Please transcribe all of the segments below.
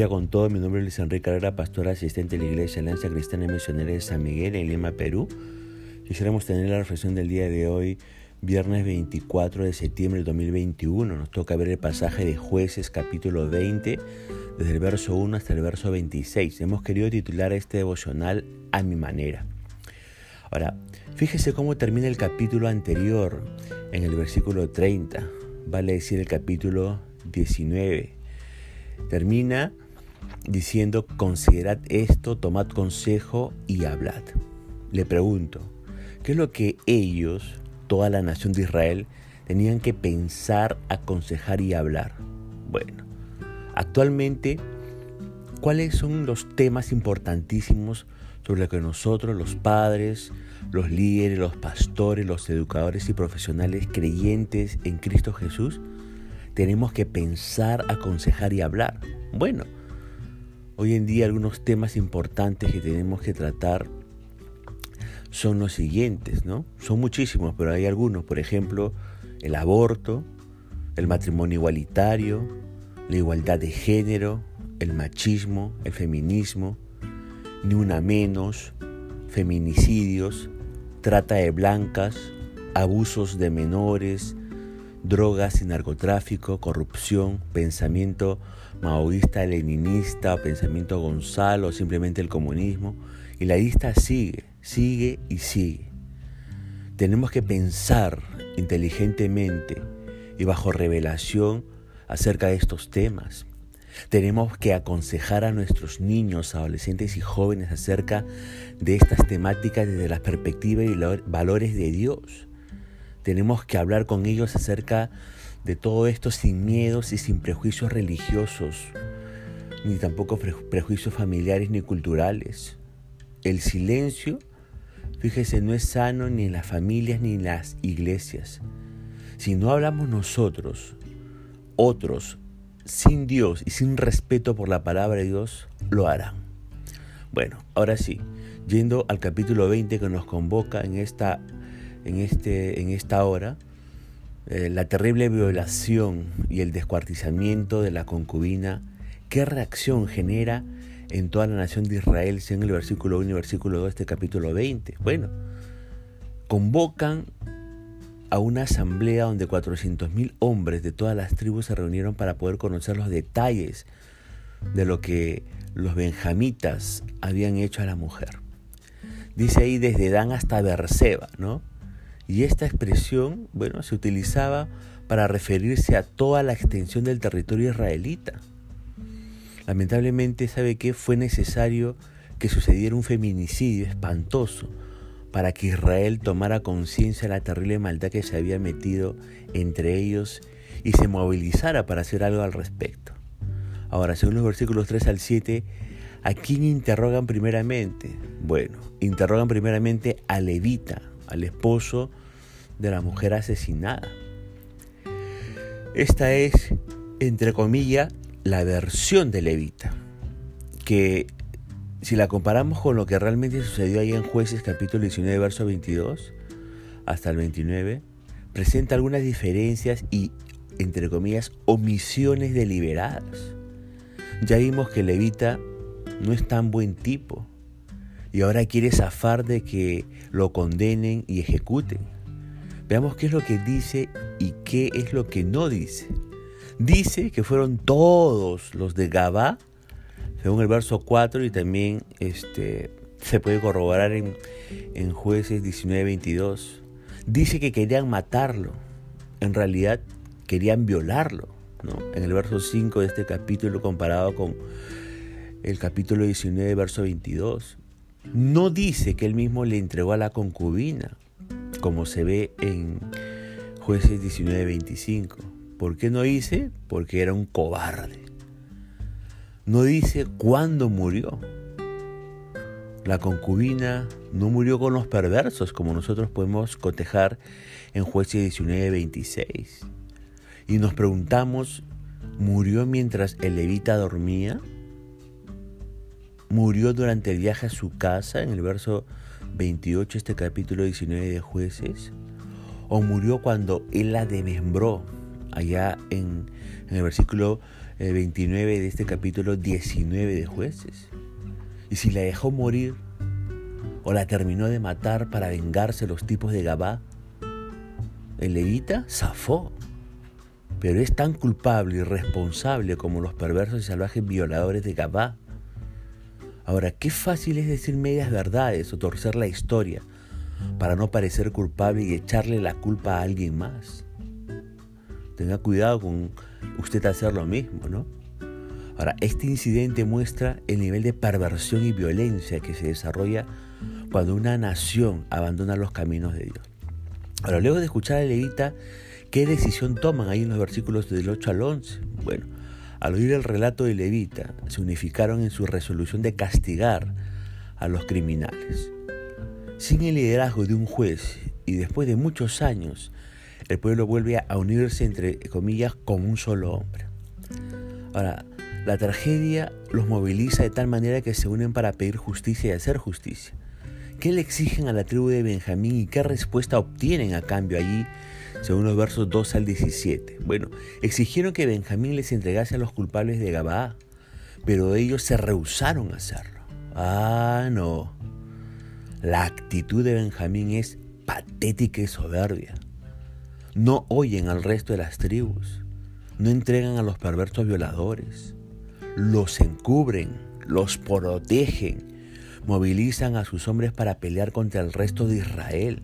día con todo. Mi nombre es Luis Enrique Carrera, pastor asistente de la Iglesia Alianza Cristiana Misionera de San Miguel en Lima, Perú. Quisiéramos tener la reflexión del día de hoy, viernes 24 de septiembre de 2021. Nos toca ver el pasaje de Jueces, capítulo 20, desde el verso 1 hasta el verso 26. Hemos querido titular este devocional a mi manera. Ahora, fíjese cómo termina el capítulo anterior, en el versículo 30, vale decir el capítulo 19 Termina diciendo, considerad esto, tomad consejo y hablad. Le pregunto, ¿qué es lo que ellos, toda la nación de Israel, tenían que pensar, aconsejar y hablar? Bueno, actualmente, ¿cuáles son los temas importantísimos sobre los que nosotros, los padres, los líderes, los pastores, los educadores y profesionales creyentes en Cristo Jesús, tenemos que pensar, aconsejar y hablar. Bueno, hoy en día algunos temas importantes que tenemos que tratar son los siguientes, ¿no? Son muchísimos, pero hay algunos, por ejemplo, el aborto, el matrimonio igualitario, la igualdad de género, el machismo, el feminismo, ni una menos, feminicidios, trata de blancas, abusos de menores, drogas y narcotráfico, corrupción, pensamiento maoísta, leninista, pensamiento Gonzalo, simplemente el comunismo. Y la lista sigue, sigue y sigue. Tenemos que pensar inteligentemente y bajo revelación acerca de estos temas. Tenemos que aconsejar a nuestros niños, adolescentes y jóvenes acerca de estas temáticas desde la perspectiva y valores de Dios. Tenemos que hablar con ellos acerca de todo esto sin miedos y sin prejuicios religiosos, ni tampoco prejuicios familiares ni culturales. El silencio, fíjese, no es sano ni en las familias ni en las iglesias. Si no hablamos nosotros, otros, sin Dios y sin respeto por la palabra de Dios, lo harán. Bueno, ahora sí, yendo al capítulo 20 que nos convoca en esta en, este, en esta hora, eh, la terrible violación y el descuartizamiento de la concubina, ¿qué reacción genera en toda la nación de Israel, según el versículo 1 y versículo 2 de este capítulo 20? Bueno, convocan a una asamblea donde 400.000 hombres de todas las tribus se reunieron para poder conocer los detalles de lo que los benjamitas habían hecho a la mujer. Dice ahí desde Dan hasta Berseba, ¿no? Y esta expresión, bueno, se utilizaba para referirse a toda la extensión del territorio israelita. Lamentablemente, ¿sabe qué? Fue necesario que sucediera un feminicidio espantoso para que Israel tomara conciencia de la terrible maldad que se había metido entre ellos y se movilizara para hacer algo al respecto. Ahora, según los versículos 3 al 7, ¿a quién interrogan primeramente? Bueno, interrogan primeramente a Levita, al esposo de la mujer asesinada. Esta es, entre comillas, la versión de Levita, que si la comparamos con lo que realmente sucedió ahí en Jueces capítulo 19, verso 22 hasta el 29, presenta algunas diferencias y, entre comillas, omisiones deliberadas. Ya vimos que Levita no es tan buen tipo y ahora quiere zafar de que lo condenen y ejecuten. Veamos qué es lo que dice y qué es lo que no dice. Dice que fueron todos los de Gabá, según el verso 4, y también este, se puede corroborar en, en jueces 19-22. Dice que querían matarlo. En realidad querían violarlo. ¿no? En el verso 5 de este capítulo comparado con el capítulo 19, verso 22. No dice que él mismo le entregó a la concubina como se ve en jueces 19-25. ¿Por qué no dice? Porque era un cobarde. No dice cuándo murió. La concubina no murió con los perversos, como nosotros podemos cotejar en jueces 19-26. Y nos preguntamos, ¿murió mientras el levita dormía? ¿Murió durante el viaje a su casa en el verso 28, este capítulo 19 de jueces, o murió cuando él la desmembró, allá en, el versículo 29 de este capítulo 19 de jueces. Y si la dejó morir o la terminó de matar para vengarse los tipos de Gabá, el levita zafó. Pero es tan culpable y responsable como los perversos y salvajes violadores de Gabá. Ahora, qué fácil es decir medias verdades o torcer la historia para no parecer culpable y echarle la culpa a alguien más. Tenga cuidado con usted hacer lo mismo, ¿no? Ahora, este incidente muestra el nivel de perversión y violencia que se desarrolla cuando una nación abandona los caminos de Dios. Ahora, luego de escuchar a Levita, ¿qué decisión toman ahí en los versículos del 8 al 11? Bueno, al oír el relato de Levita, se unificaron en su resolución de castigar a los criminales. Sin el liderazgo de un juez y después de muchos años, el pueblo vuelve a unirse, entre comillas, como un solo hombre. Ahora, la tragedia los moviliza de tal manera que se unen para pedir justicia y hacer justicia. ¿Qué le exigen a la tribu de Benjamín y qué respuesta obtienen a cambio allí, según los versos 2 al 17? Bueno, exigieron que Benjamín les entregase a los culpables de Gabaa, pero ellos se rehusaron a hacerlo. Ah, no. La actitud de Benjamín es patética y soberbia. No oyen al resto de las tribus, no entregan a los perversos violadores, los encubren, los protegen, movilizan a sus hombres para pelear contra el resto de Israel.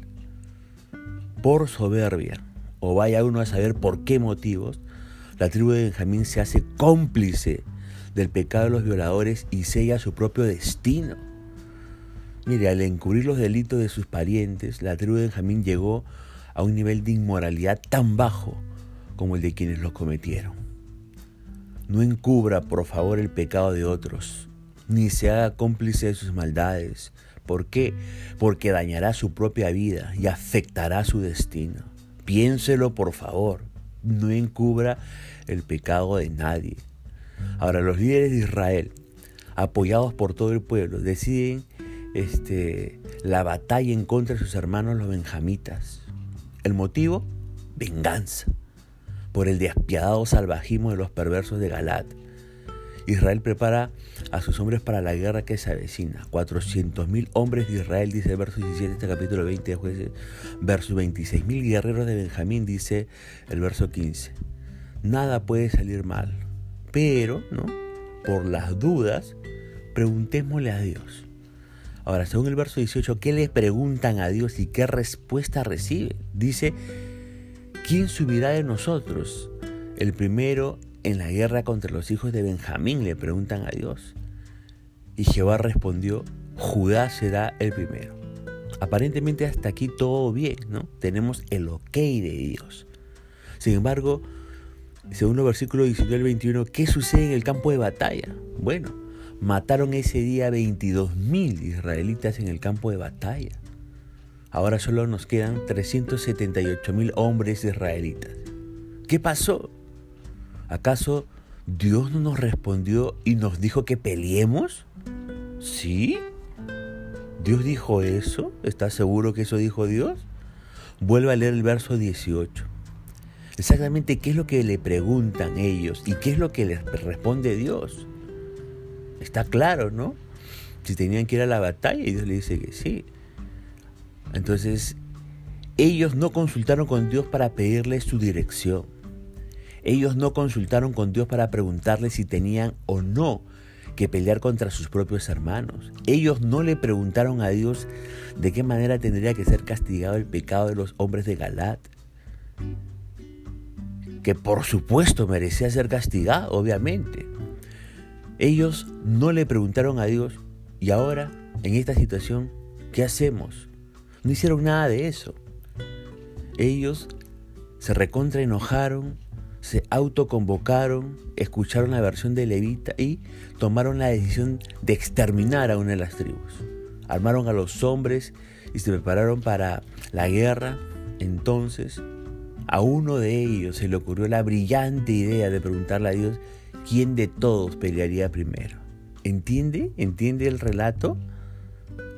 Por soberbia, o vaya uno a saber por qué motivos, la tribu de Benjamín se hace cómplice del pecado de los violadores y sella su propio destino. Mire, al encubrir los delitos de sus parientes, la tribu de Benjamín llegó a un nivel de inmoralidad tan bajo como el de quienes lo cometieron. No encubra, por favor, el pecado de otros, ni se haga cómplice de sus maldades. ¿Por qué? Porque dañará su propia vida y afectará su destino. Piénselo, por favor. No encubra el pecado de nadie. Ahora, los líderes de Israel, apoyados por todo el pueblo, deciden este, la batalla en contra de sus hermanos los benjamitas. El motivo, venganza por el despiadado salvajismo de los perversos de Galat. Israel prepara a sus hombres para la guerra que se avecina. 400.000 hombres de Israel, dice el verso 17 de este capítulo 20 de jueces, verso 26.000 guerreros de Benjamín, dice el verso 15. Nada puede salir mal, pero, ¿no? Por las dudas, preguntémosle a Dios. Ahora, según el verso 18, ¿qué le preguntan a Dios y qué respuesta recibe? Dice, ¿quién subirá de nosotros? El primero en la guerra contra los hijos de Benjamín le preguntan a Dios. Y Jehová respondió, Judá será el primero. Aparentemente hasta aquí todo bien, ¿no? Tenemos el ok de Dios. Sin embargo, según los versículos 19 al 21, ¿qué sucede en el campo de batalla? Bueno, mataron ese día 22.000 israelitas en el campo de batalla. Ahora solo nos quedan 378 mil hombres israelitas. ¿Qué pasó? ¿Acaso Dios no nos respondió y nos dijo que peleemos? ¿Sí? ¿Dios dijo eso? ¿Estás seguro que eso dijo Dios? Vuelve a leer el verso 18. Exactamente qué es lo que le preguntan ellos y qué es lo que les responde Dios. Está claro, ¿no? Si tenían que ir a la batalla y Dios le dice que sí. Entonces, ellos no consultaron con Dios para pedirle su dirección. Ellos no consultaron con Dios para preguntarle si tenían o no que pelear contra sus propios hermanos. Ellos no le preguntaron a Dios de qué manera tendría que ser castigado el pecado de los hombres de Galat. Que por supuesto merecía ser castigado, obviamente. Ellos no le preguntaron a Dios y ahora, en esta situación, ¿qué hacemos? No hicieron nada de eso. Ellos se recontra enojaron, se autoconvocaron, escucharon la versión de Levita y tomaron la decisión de exterminar a una de las tribus. Armaron a los hombres y se prepararon para la guerra. Entonces, a uno de ellos se le ocurrió la brillante idea de preguntarle a Dios quién de todos pelearía primero. ¿Entiende? ¿Entiende el relato?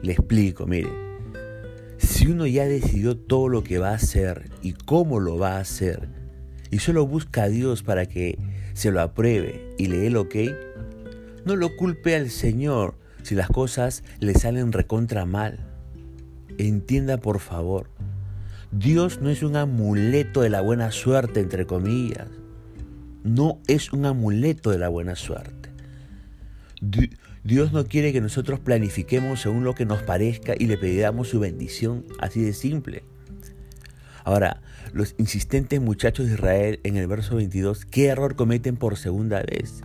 Le explico, mire. Si uno ya decidió todo lo que va a hacer y cómo lo va a hacer, y solo busca a Dios para que se lo apruebe y le dé el ok, no lo culpe al Señor si las cosas le salen recontra mal. Entienda por favor, Dios no es un amuleto de la buena suerte, entre comillas. No es un amuleto de la buena suerte. Dios no quiere que nosotros planifiquemos según lo que nos parezca y le pidamos su bendición, así de simple. Ahora, los insistentes muchachos de Israel en el verso 22, ¿qué error cometen por segunda vez?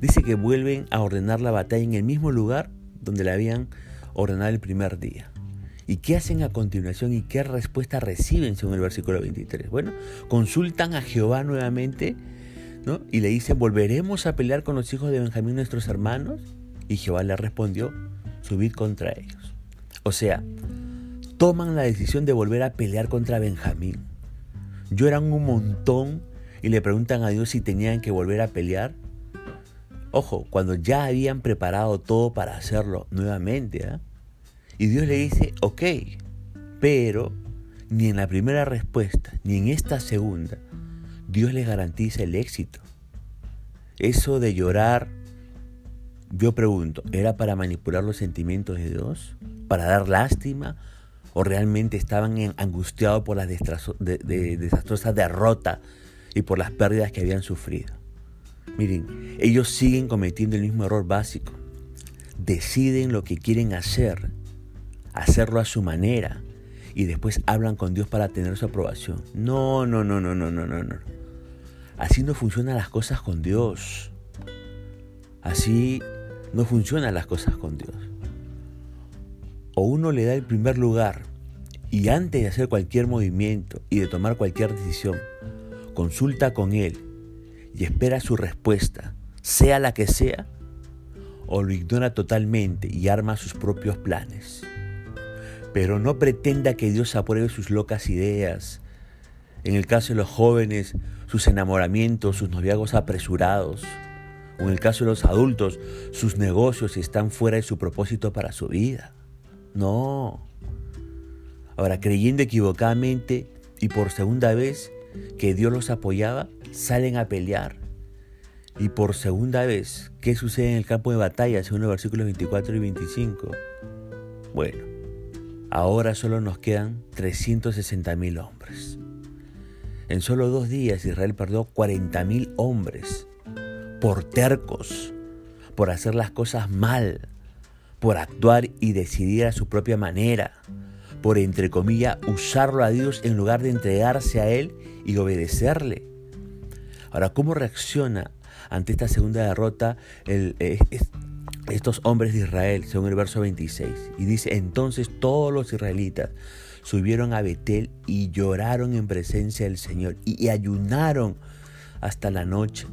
Dice que vuelven a ordenar la batalla en el mismo lugar donde la habían ordenado el primer día. ¿Y qué hacen a continuación y qué respuesta reciben según el versículo 23? Bueno, consultan a Jehová nuevamente ¿no? y le dicen, ¿volveremos a pelear con los hijos de Benjamín nuestros hermanos? Y Jehová le respondió, subid contra ellos. O sea, toman la decisión de volver a pelear contra Benjamín. Lloran un montón y le preguntan a Dios si tenían que volver a pelear. Ojo, cuando ya habían preparado todo para hacerlo nuevamente. ¿eh? Y Dios le dice, ok, pero ni en la primera respuesta, ni en esta segunda, Dios le garantiza el éxito. Eso de llorar, yo pregunto, ¿era para manipular los sentimientos de Dios? ¿Para dar lástima? ¿O realmente estaban angustiados por la desastrosa derrota y por las pérdidas que habían sufrido? Miren, ellos siguen cometiendo el mismo error básico. Deciden lo que quieren hacer hacerlo a su manera y después hablan con Dios para tener su aprobación. No, no, no, no, no, no, no, no. Así no funcionan las cosas con Dios. Así no funcionan las cosas con Dios. O uno le da el primer lugar y antes de hacer cualquier movimiento y de tomar cualquier decisión, consulta con Él y espera su respuesta, sea la que sea, o lo ignora totalmente y arma sus propios planes. Pero no pretenda que Dios apruebe sus locas ideas. En el caso de los jóvenes, sus enamoramientos, sus noviazgos apresurados. O en el caso de los adultos, sus negocios están fuera de su propósito para su vida. No. Ahora, creyendo equivocadamente y por segunda vez que Dios los apoyaba, salen a pelear. Y por segunda vez, ¿qué sucede en el campo de batalla según los versículos 24 y 25? Bueno, Ahora solo nos quedan 360.000 hombres. En solo dos días Israel perdió 40.000 hombres por tercos, por hacer las cosas mal, por actuar y decidir a su propia manera, por, entre comillas, usarlo a Dios en lugar de entregarse a Él y obedecerle. Ahora, ¿cómo reacciona ante esta segunda derrota estos hombres de Israel, según el verso 26. Y dice, entonces todos los israelitas subieron a Betel y lloraron en presencia del Señor y, ayunaron hasta la noche.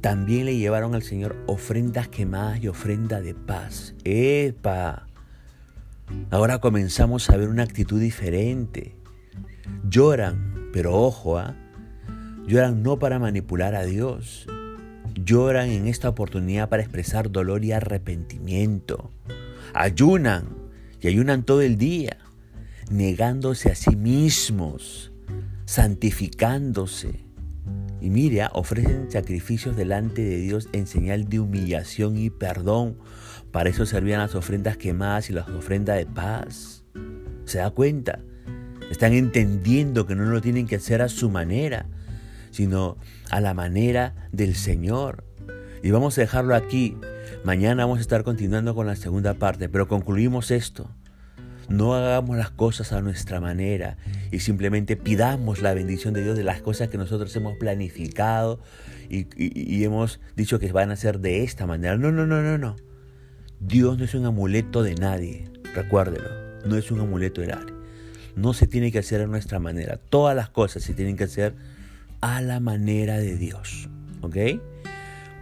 También le llevaron al Señor ofrendas quemadas y ofrenda de paz. ¡Epa! Ahora comenzamos a ver una actitud diferente. Lloran, pero ojo, ¿ah? lloran no para manipular a Dios, lloran en esta oportunidad para expresar dolor y arrepentimiento. Ayunan y ayunan todo el día, negándose a sí mismos, santificándose. Y mira, ofrecen sacrificios delante de Dios en señal de humillación y perdón. Para eso servían las ofrendas quemadas y las ofrendas de paz. ¿Se da cuenta? Están entendiendo que no lo tienen que hacer a su manera, sino a la manera del Señor. Y vamos a dejarlo aquí. Mañana vamos a estar continuando con la segunda parte, pero concluimos esto. No hagamos las cosas a nuestra manera y simplemente pidamos la bendición de Dios de las cosas que nosotros hemos planificado y, hemos dicho que van a ser de esta manera. No, no, no, no, no. Dios no es un amuleto de nadie. Recuérdelo. No es un amuleto de nadie. No se tiene que hacer a nuestra manera. Todas las cosas se tienen que hacer a la manera de Dios. ¿Ok?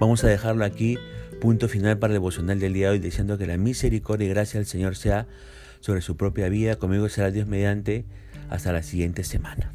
Vamos a dejarlo aquí. Punto final para el devocional del día de hoy, diciendo que la misericordia y gracia del Señor sea sobre su propia vida. Conmigo será Dios mediante. Hasta la siguiente semana.